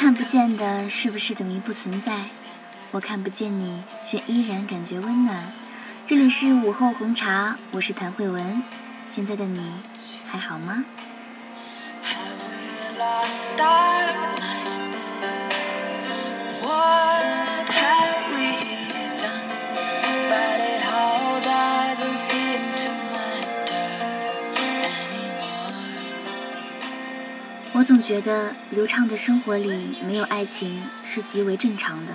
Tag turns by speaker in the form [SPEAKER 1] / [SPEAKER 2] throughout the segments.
[SPEAKER 1] 看不见的是不是等于不存在？我看不见你，却依然感觉温暖。这里是午后红茶，我是谭慧文。现在的你还好吗？我总觉得刘畅的生活里没有爱情是极为正常的，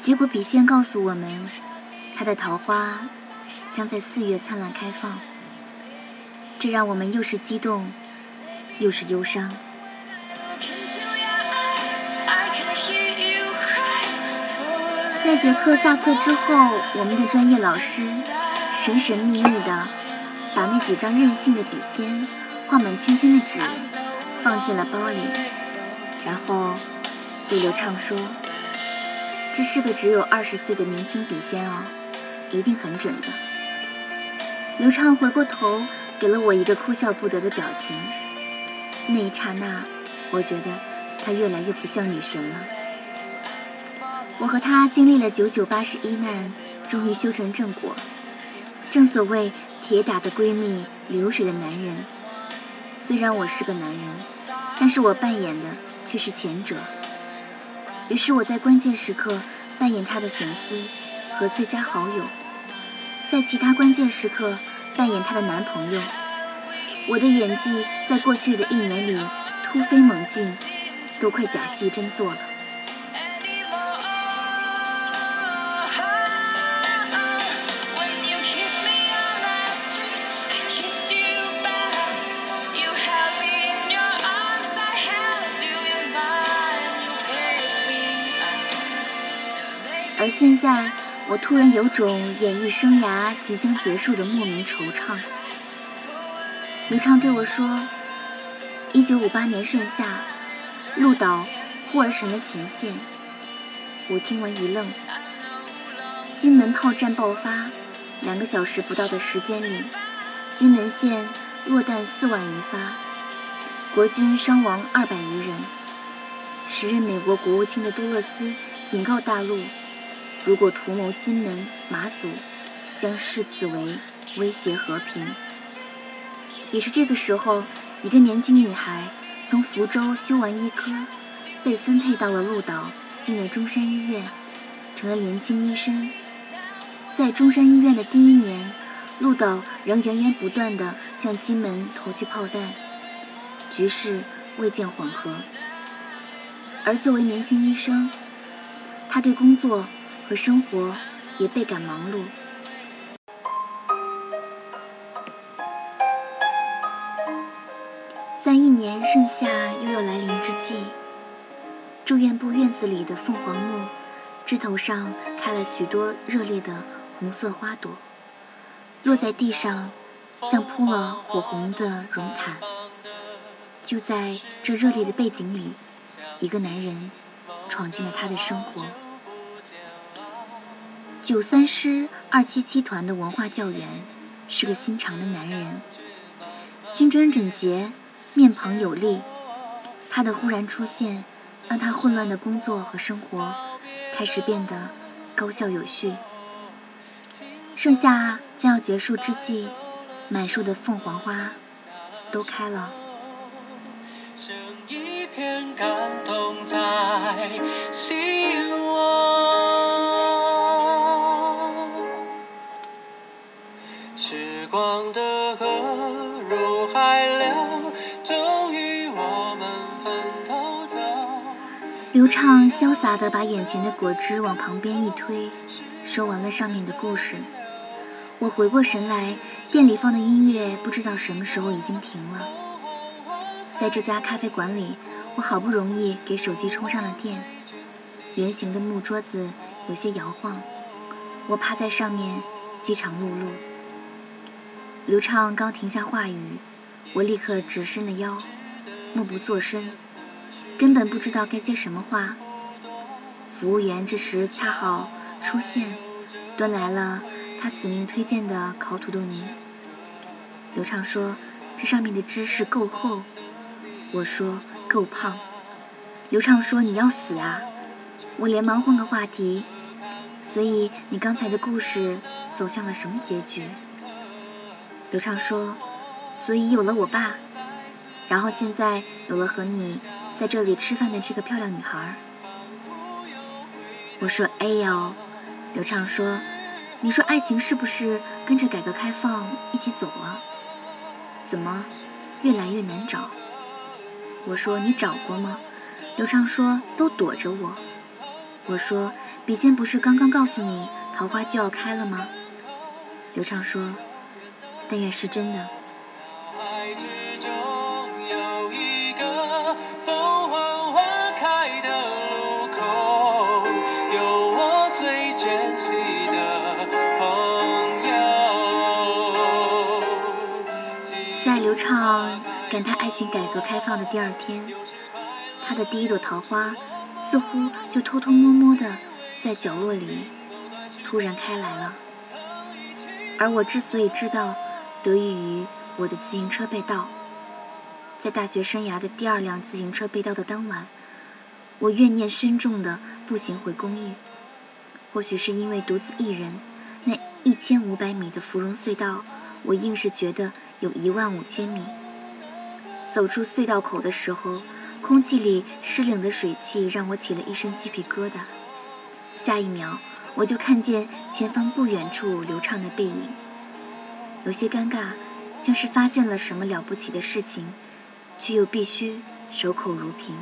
[SPEAKER 1] 结果笔仙告诉我们，他的桃花将在四月灿烂开放，这让我们又是激动，又是忧伤。那节课下课之后，我们的专业老师神神秘秘的把那几张任性的笔仙画满圈圈的纸。放进了包里，然后对刘畅说：“这是个只有二十岁的年轻笔仙哦，一定很准的。”刘畅回过头，给了我一个哭笑不得的表情。那一刹那，我觉得他越来越不像女神了。我和他经历了九九八十一难，终于修成正果。正所谓铁打的闺蜜，流水的男人。虽然我是个男人。但是我扮演的却是前者。于是我在关键时刻扮演他的粉丝和最佳好友，在其他关键时刻扮演他的男朋友。我的演技在过去的一年里突飞猛进，都快假戏真做了。而现在，我突然有种演艺生涯即将结束的莫名惆怅。刘畅对我说：“一九五八年盛夏，鹿岛护儿神的前线。”我听完一愣。金门炮战爆发，两个小时不到的时间里，金门县落弹四万余发，国军伤亡二百余人。时任美国国务卿的杜勒斯警告大陆。如果图谋金门、马祖，将视此为威胁和平。也是这个时候，一个年轻女孩从福州修完医科，被分配到了鹿岛，进了中山医院，成了年轻医生。在中山医院的第一年，鹿岛仍源源不断地向金门投去炮弹，局势未见缓和。而作为年轻医生，他对工作。和生活也倍感忙碌。在一年盛夏又要来临之际，住院部院子里的凤凰木枝头上开了许多热烈的红色花朵，落在地上像铺了火红的绒毯。就在这热烈的背景里，一个男人闯进了他的生活。九三师二七七团的文化教员是个心肠的男人，军装整洁，面庞有力。他的忽然出现，让他混乱的工作和生活开始变得高效有序。盛夏将要结束之际，满树的凤凰花都开了。一片感动在心窝。时
[SPEAKER 2] 光的河入海流终于我们分头走。
[SPEAKER 1] 流畅潇洒的把眼前的果汁往旁边一推说完了上面的故事。我回过神来店里放的音乐不知道什么时候已经停了。在这家咖啡馆里我好不容易给手机充上了电。圆形的木桌子有些摇晃。我趴在上面饥肠辘辘。刘畅刚停下话语，我立刻直伸了腰，默不作声。根本不知道该接什么话。服务员这时恰好出现，端来了他死命推荐的烤土豆泥。刘畅说：“这上面的芝士够厚。”我说：“够胖。”刘畅说：“你要死啊！”我连忙换个话题：“所以你刚才的故事走向了什么结局？”刘畅说：“所以有了我爸，然后现在有了和你。”在这里吃饭的这个漂亮女孩，我说：“哎呦。”刘畅说：“你说爱情是不是跟着改革开放一起走了？怎么越来越难找？”我说：“你找过吗？”刘畅说：“都躲着我。”我说：“笔仙不是刚刚告诉你桃花就要开了吗？”刘畅说：“但愿是真的。”在刘畅感叹爱情改革开放的第二天，他的第一朵桃花似乎就偷偷摸摸的在角落里突然开来了。而我之所以知道，得益于我的自行车被盗。在大学生涯的第二辆自行车被盗的当晚，我怨念深重的步行回公寓。或许是因为独自一人，那一千五百米的芙蓉隧道，我硬是觉得。有一万五千米。走出隧道口的时候，空气里湿冷的水汽让我起了一身鸡皮疙瘩。下一秒，我就看见前方不远处流畅的背影，有些尴尬，像是发现了什么了不起的事情，却又必须守口如瓶。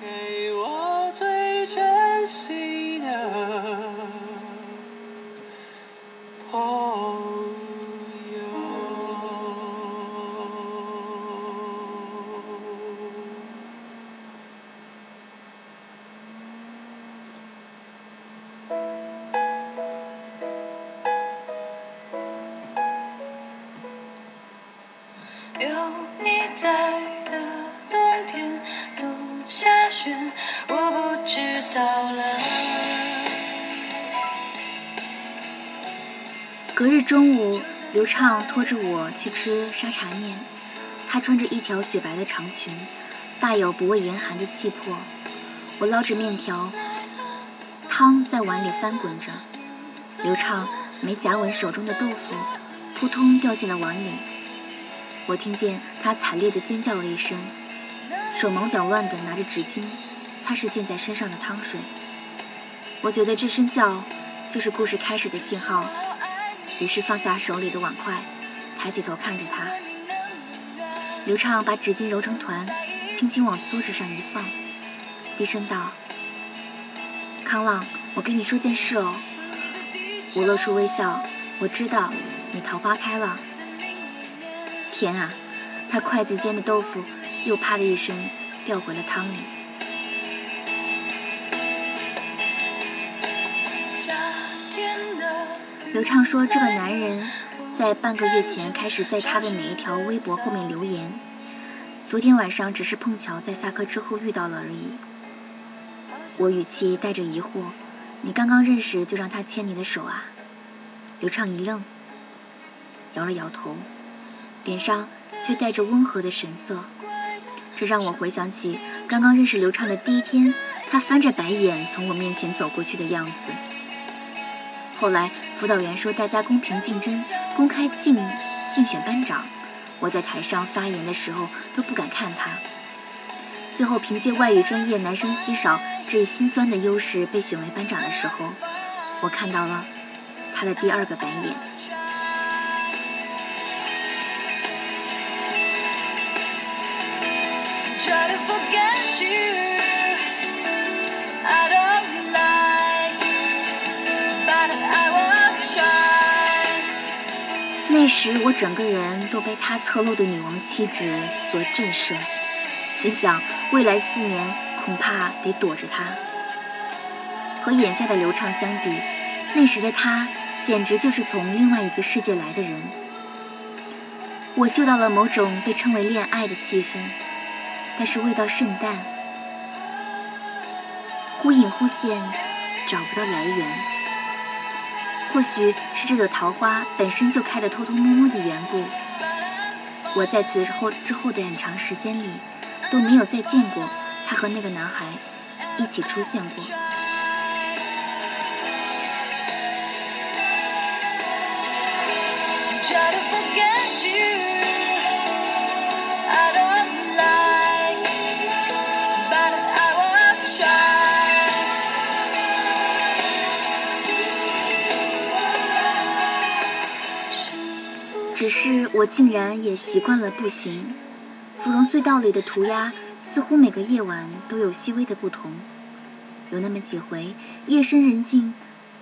[SPEAKER 1] 给我最珍惜的。
[SPEAKER 3] 在的冬天总下雪，我不知道了
[SPEAKER 1] 隔日中午，刘畅拖着我去吃沙茶面。他穿着一条雪白的长裙，大有不畏严寒的气魄。我捞着面条，汤在碗里翻滚着。刘畅没夹稳手中的豆腐，扑通掉进了碗里。我听见他惨烈地尖叫了一声，手忙脚乱地拿着纸巾擦拭溅在身上的汤水。我觉得这声叫就是故事开始的信号。于是放下手里的碗筷，抬起头看着他。刘畅把纸巾揉成团，轻轻往桌子上一放，低声道：“康浪，我跟你说件事哦。”我露出微笑，我知道你桃花开了。天啊！他筷子间的豆腐又啪的一声掉回了汤里。刘畅说：“这个男人在半个月前开始在他的每一条微博后面留言，昨天晚上只是碰巧在下课之后遇到了而已。”我语气带着疑惑：“你刚刚认识就让他牵你的手啊？”刘畅一愣，摇了摇头，脸上却带着温和的神色。这让我回想起刚刚认识刘畅的第一天，他翻着白眼从我面前走过去的样子。后来。辅导员说：“大家公平竞争，公开竞竞选班长。”我在台上发言的时候都不敢看他。最后凭借外语专业、男生稀少这一心酸的优势被选为班长的时候，我看到了他的第二个白眼。时我整个人都被她侧漏的女王气质所震慑，心想未来四年恐怕得躲着她。和眼下的流畅相比，那时的她简直就是从另外一个世界来的人。我嗅到了某种被称为恋爱的气氛，但是味道甚淡，忽隐忽现，找不到来源。或许是这朵桃花本身就开得偷偷摸摸的缘故，我在此后之后的很长时间里都没有再见过他和那个男孩一起出现过。只是我竟然也习惯了步行。芙蓉隧道里的涂鸦似乎每个夜晚都有细微的不同。有那么几回，夜深人静，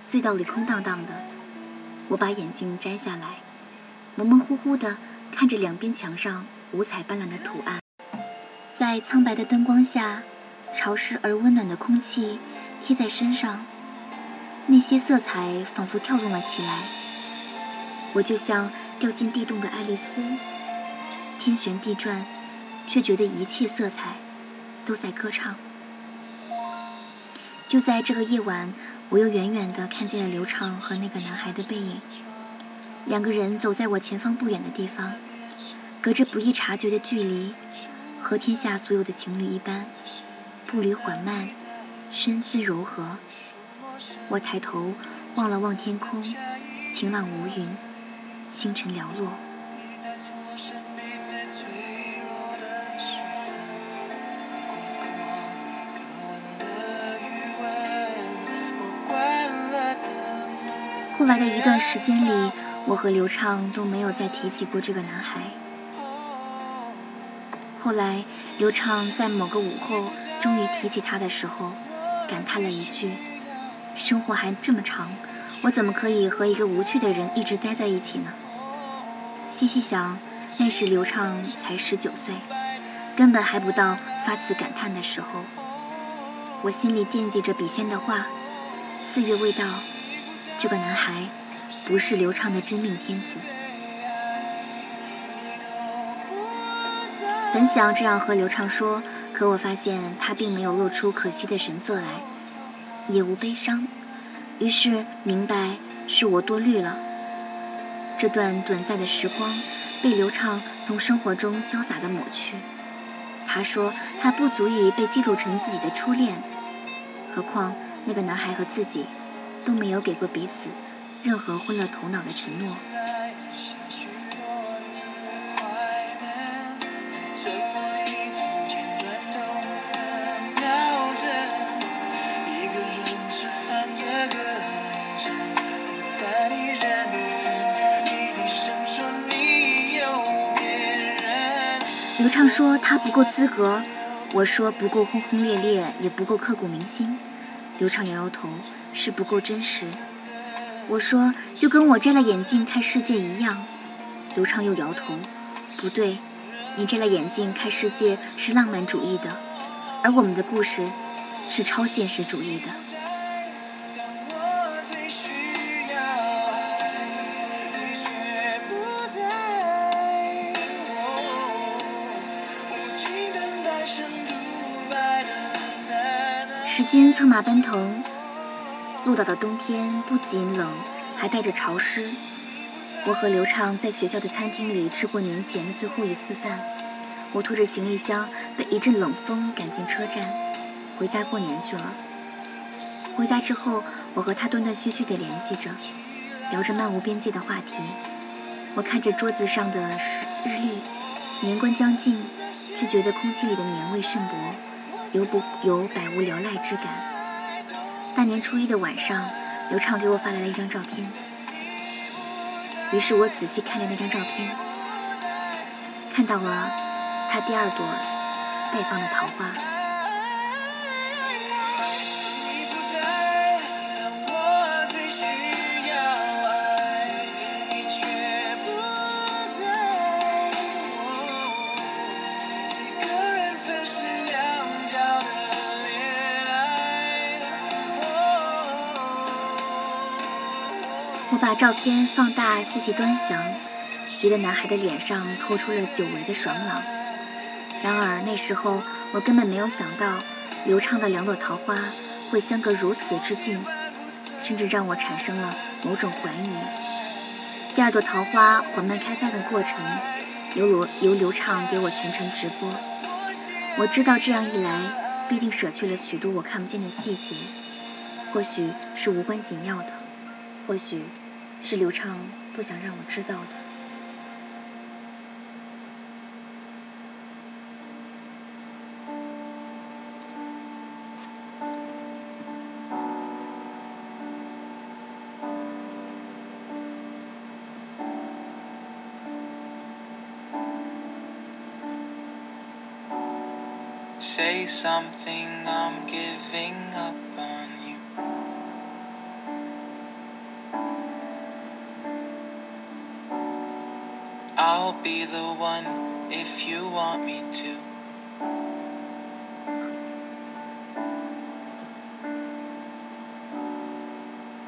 [SPEAKER 1] 隧道里空荡荡的，我把眼镜摘下来，模模糊糊地看着两边墙上五彩斑斓的图案。在苍白的灯光下，潮湿而温暖的空气贴在身上，那些色彩仿佛跳动了起来。我就像。掉进地洞的爱丽丝，天旋地转，却觉得一切色彩都在歌唱。就在这个夜晚，我又远远地看见了刘畅和那个男孩的背影。两个人走在我前方不远的地方，隔着不易察觉的距离，和天下所有的情侣一般，步履缓慢，身姿柔和。我抬头望了望天空，晴朗无云。星辰寥落。后来的一段时间里，我和刘畅都没有再提起过这个男孩。后来，刘畅在某个午后终于提起他的时候，感叹了一句：“生活还这么长。”我怎么可以和一个无趣的人一直待在一起呢？细细想，那时刘畅才十九岁，根本还不到发此感叹的时候。我心里惦记着笔仙的话：四月未到，这个男孩不是刘畅的真命天子。本想这样和刘畅说，可我发现他并没有露出可惜的神色来，也无悲伤。于是明白是我多虑了。这段短暂的时光被刘畅从生活中潇洒地抹去。他说他不足以被记录成自己的初恋，何况那个男孩和自己都没有给过彼此任何昏了头脑的承诺。畅说他不够资格，我说不够轰轰烈烈，也不够刻骨铭心。刘畅摇摇头，是不够真实。我说就跟我摘了眼镜看世界一样。刘畅又摇头，不对，你摘了眼镜看世界是浪漫主义的，而我们的故事是超现实主义的。时间策马奔腾，鹿岛的冬天不仅冷，还带着潮湿。我和刘畅在学校的餐厅里吃过年前的最后一次饭。我拖着行李箱，被一阵冷风赶进车站，回家过年去了。回家之后，我和他断断续续地联系着，聊着漫无边际的话题。我看着桌子上的日日历，年关将近，却觉得空气里的年味甚薄。有不有百无聊赖之感？大年初一的晚上，刘畅给我发来了一张照片。于是我仔细看着那张照片，看到了他第二朵绽放的桃花。我把照片放大，细细端详，觉得男孩的脸上透出了久违的爽朗。然而那时候我根本没有想到，流畅的两朵桃花会相隔如此之近，甚至让我产生了某种怀疑。第二朵桃花缓慢开放的过程，由罗由流畅给我全程直播。我知道这样一来，必定舍去了许多我看不见的细节，或许是无关紧要的，或许。是刘畅不想让我知道的。Say something, I'm giving up. I'll be the one if you want me to.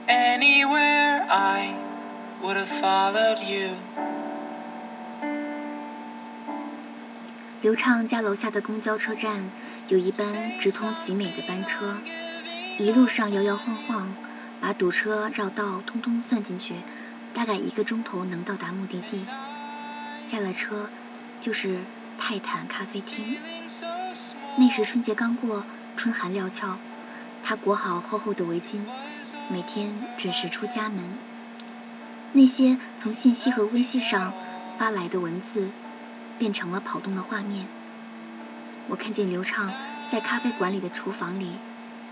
[SPEAKER 1] Anywhere I would have followed you. 刘畅家楼下的公交车站有一班直通集美的班车，一路上摇摇晃晃，把堵车、绕道通通算进去，大概一个钟头能到达目的地。下了车，就是泰坦咖啡厅。那时春节刚过，春寒料峭，他裹好厚厚的围巾，每天准时出家门。那些从信息和微信上发来的文字，变成了跑动的画面。我看见刘畅在咖啡馆里的厨房里，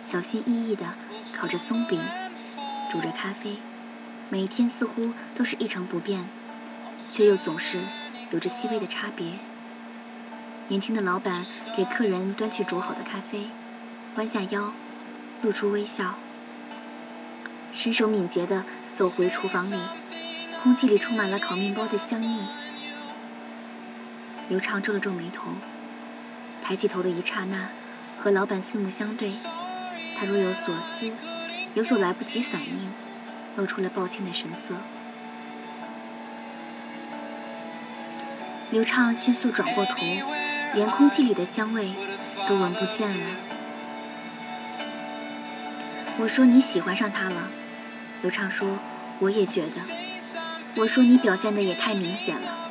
[SPEAKER 1] 小心翼翼地烤着松饼，煮着咖啡，每一天似乎都是一成不变，却又总是。有着细微的差别。年轻的老板给客人端去煮好的咖啡，弯下腰，露出微笑，身手敏捷地走回厨房里，空气里充满了烤面包的香腻。刘畅皱了皱眉头，抬起头的一刹那，和老板四目相对，他若有所思，有所来不及反应，露出了抱歉的神色。刘畅迅速转过头，连空气里的香味都闻不见了。我说你喜欢上他了，刘畅说我也觉得。我说你表现的也太明显了。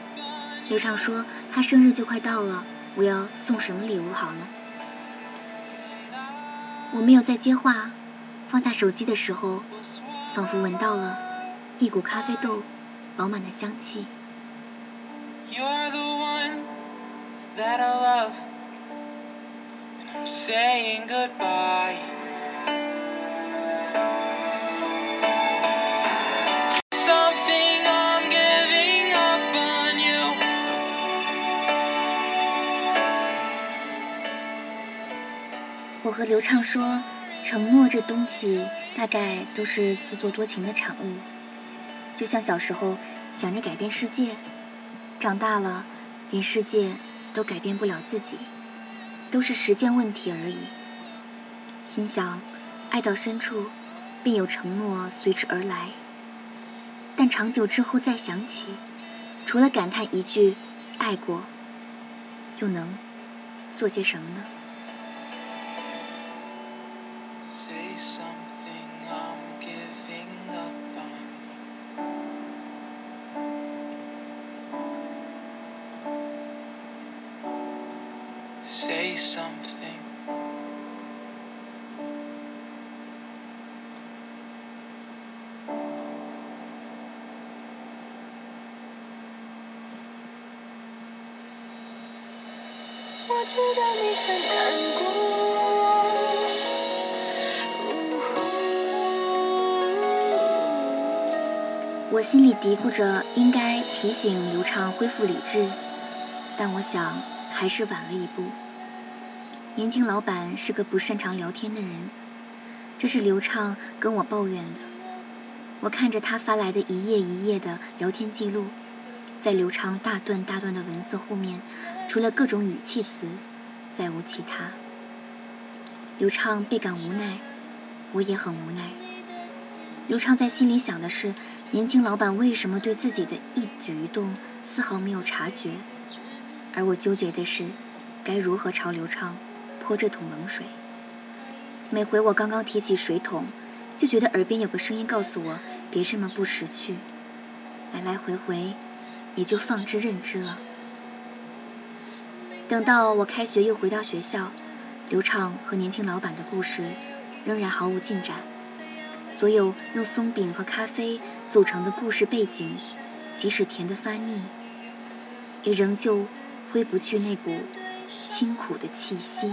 [SPEAKER 1] 刘畅说他生日就快到了，我要送什么礼物好呢？我没有再接话，放下手机的时候，仿佛闻到了一股咖啡豆饱满的香气。You're the one that I love, and I'm saying goodbye. Something I'm giving up on you. 我和刘畅说，承诺这东西大概都是自作多情的产物，就像小时候想着改变世界。长大了，连世界都改变不了自己，都是时间问题而已。心想，爱到深处，便有承诺随之而来。但长久之后再想起，除了感叹一句“爱过”，又能做些什么呢？say something. I 我心里嘀咕着，应该提醒刘畅恢复理智，但我想还是晚了一步。年轻老板是个不擅长聊天的人，这是刘畅跟我抱怨的。我看着他发来的一页一页的聊天记录，在刘畅大段大段的文字后面，除了各种语气词，再无其他。刘畅倍感无奈，我也很无奈。刘畅在心里想的是，年轻老板为什么对自己的一举一动丝毫没有察觉？而我纠结的是，该如何朝刘畅泼这桶冷水？每回我刚刚提起水桶，就觉得耳边有个声音告诉我，别这么不识趣。来来回回，也就放之任之了。等到我开学又回到学校。刘畅和年轻老板的故事仍然毫无进展，所有用松饼和咖啡组成的故事背景，即使甜得发腻，也仍旧挥不去那股清苦的气息。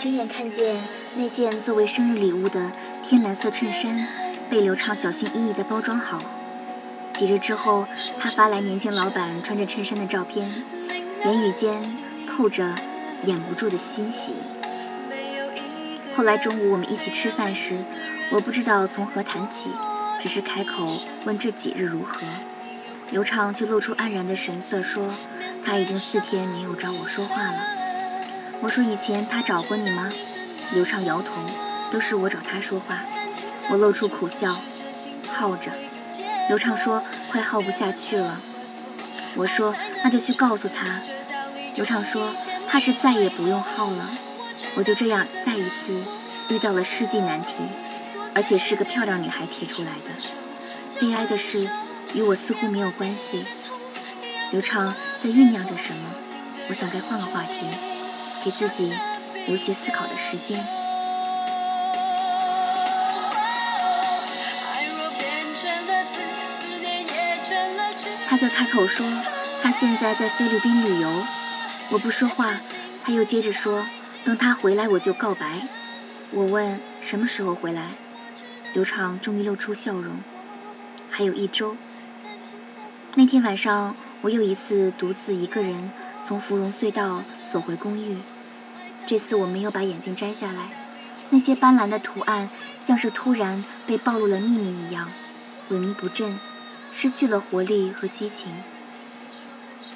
[SPEAKER 1] 亲眼看见那件作为生日礼物的天蓝色衬衫被刘畅小心翼翼地包装好。几日之后，他发来年轻老板穿着衬衫的照片，言语间透着掩不住的欣喜。后来中午我们一起吃饭时，我不知道从何谈起，只是开口问这几日如何。刘畅却露出黯然的神色，说他已经四天没有找我说话了。我说：“以前他找过你吗？”刘畅摇头，都是我找他说话。我露出苦笑，耗着。刘畅说：“快耗不下去了。”我说：“那就去告诉他。”刘畅说：“怕是再也不用耗了。”我就这样再一次遇到了世纪难题，而且是个漂亮女孩提出来的。悲哀的是，与我似乎没有关系。刘畅在酝酿着什么？我想该换个话题。给自己留些思考的时间。他就开口说，他现在在菲律宾旅游。我不说话，他又接着说，等他回来我就告白。我问什么时候回来，刘畅终于露出笑容，还有一周。那天晚上，我又一次独自一个人从芙蓉隧道。走回公寓，这次我没有把眼镜摘下来，那些斑斓的图案像是突然被暴露了秘密一样，萎靡不振，失去了活力和激情。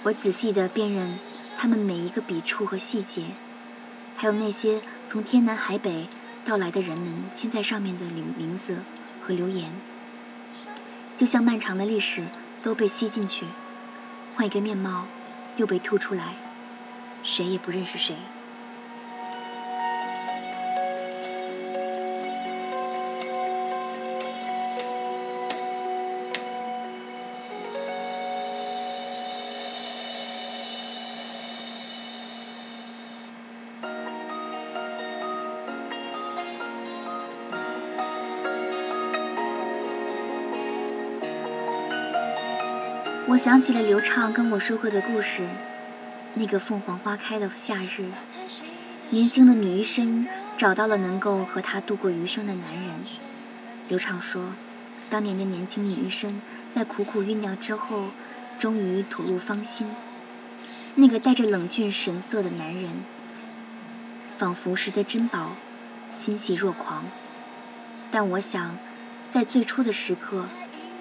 [SPEAKER 1] 我仔细地辨认它们每一个笔触和细节，还有那些从天南海北到来的人们签在上面的名名字和留言，就像漫长的历史都被吸进去，换一个面貌又被吐出来。谁也不认识谁。我想起了刘畅跟我说过的故事。那个凤凰花开的夏日，年轻的女医生找到了能够和她度过余生的男人。刘畅说，当年的年轻女医生在苦苦酝酿之后，终于吐露芳心。那个带着冷峻神色的男人，仿佛拾得珍宝，欣喜若狂。但我想，在最初的时刻，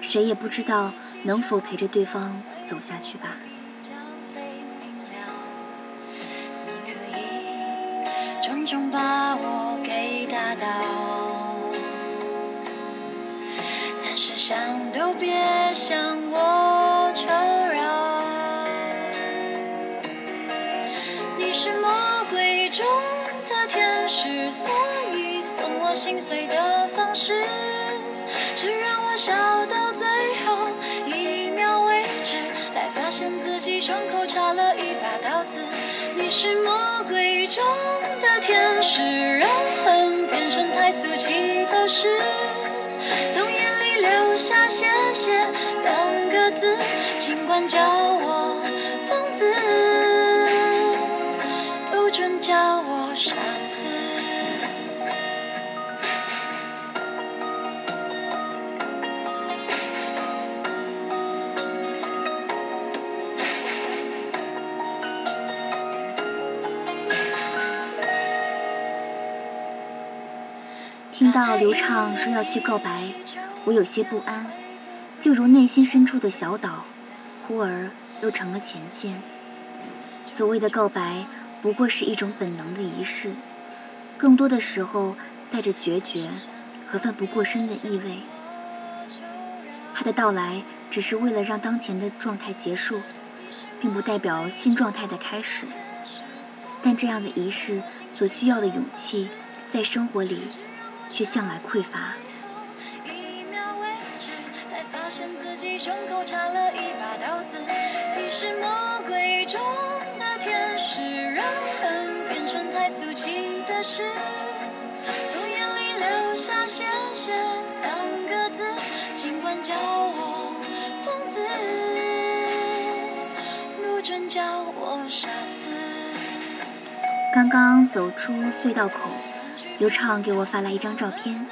[SPEAKER 1] 谁也不知道能否陪着对方走下去吧。
[SPEAKER 4] 终把我给打倒，但是想都别想我求饶。你是魔鬼中的天使。所以送我心碎的方式是让我笑到最后一秒为止，才发现自己胸口插了一把刀子。你是魔鬼中天使，人恨变成太俗气的事，从眼里流下谢谢两个字，尽管叫
[SPEAKER 1] 听到刘畅说要去告白，我有些不安，就如内心深处的小岛，忽而又成了前线。所谓的告白，不过是一种本能的仪式，更多的时候带着决绝和奋不顾身的意味。他的到来只是为了让当前的状态结束，并不代表新状态的开始。但这样的仪式所需要的勇气，在生活里却向来匮乏。
[SPEAKER 4] 一秒为止，才发现自己胸口插了一把刀子。你是魔鬼中的天使，让恨变成太俗气的事，从眼里流下谢谢两个字，尽管叫我疯子，不准叫我傻子。
[SPEAKER 1] 刚刚走出隧道口，刘畅给我发来一张照片，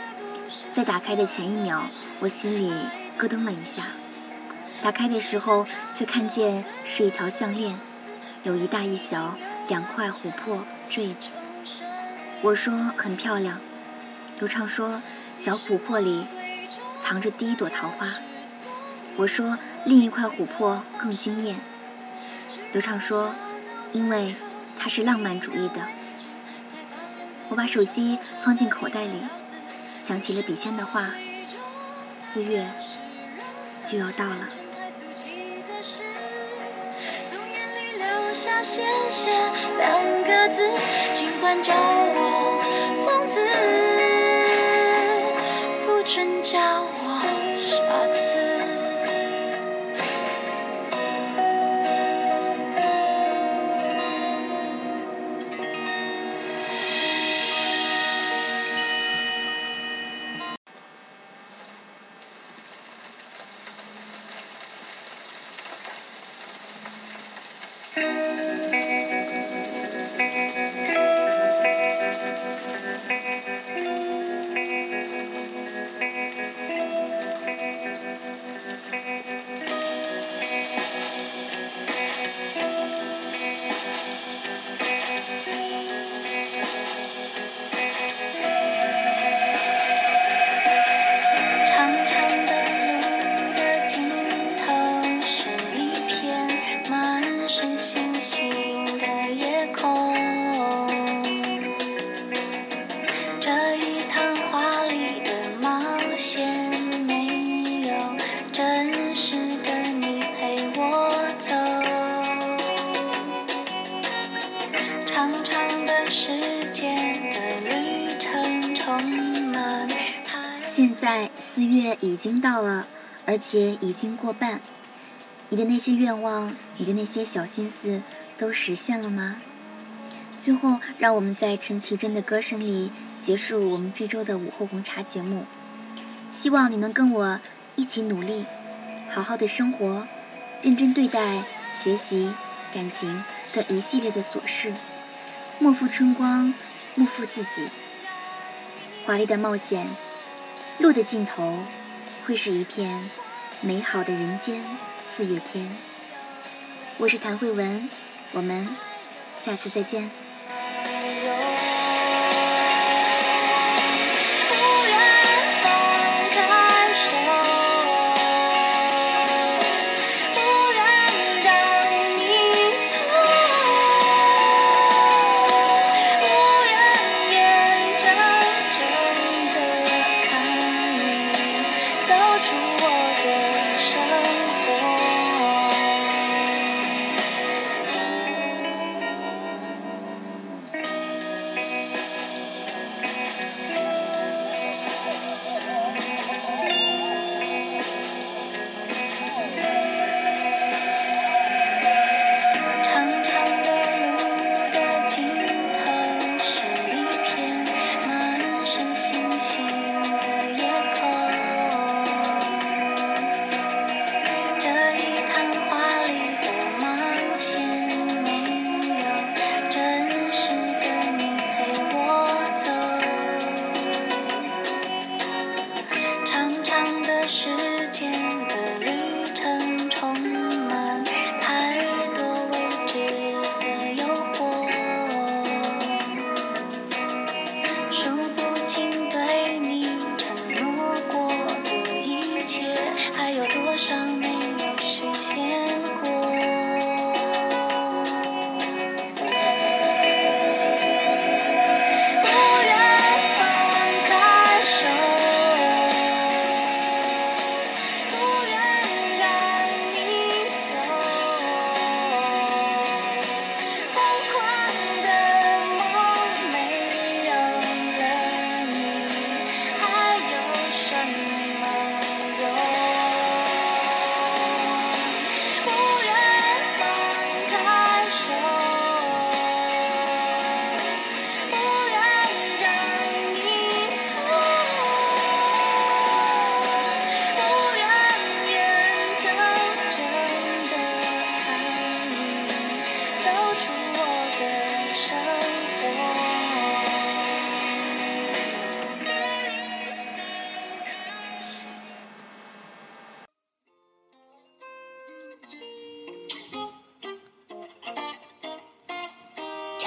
[SPEAKER 1] 在打开的前一秒，我心里咯噔了一下。打开的时候，却看见是一条项链，有一大一小两块琥珀坠子。我说很漂亮，刘畅说小琥珀里藏着第一朵桃花。我说另一块琥珀更惊艳。刘畅说，因为。它是浪漫主义的。我把手机放进口袋里，想起了笔仙的话：四月就要到了。
[SPEAKER 4] 两个字，尽管叫我疯子，
[SPEAKER 1] 现在四月已经到了，而且已经过半。你的那些愿望，你的那些小心思，都实现了吗？最后，让我们在陈绮贞的歌声里结束我们这周的午后红茶节目。希望你能跟我一起努力，好好的生活，认真对待学习、感情的一系列的琐事，莫负春光，莫负自己。华丽的冒险，路的尽头会是一片美好的人间四月天。我是谭慧文，我们下次再见。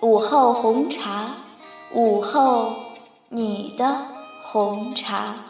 [SPEAKER 4] 午后红茶，午后你的红茶。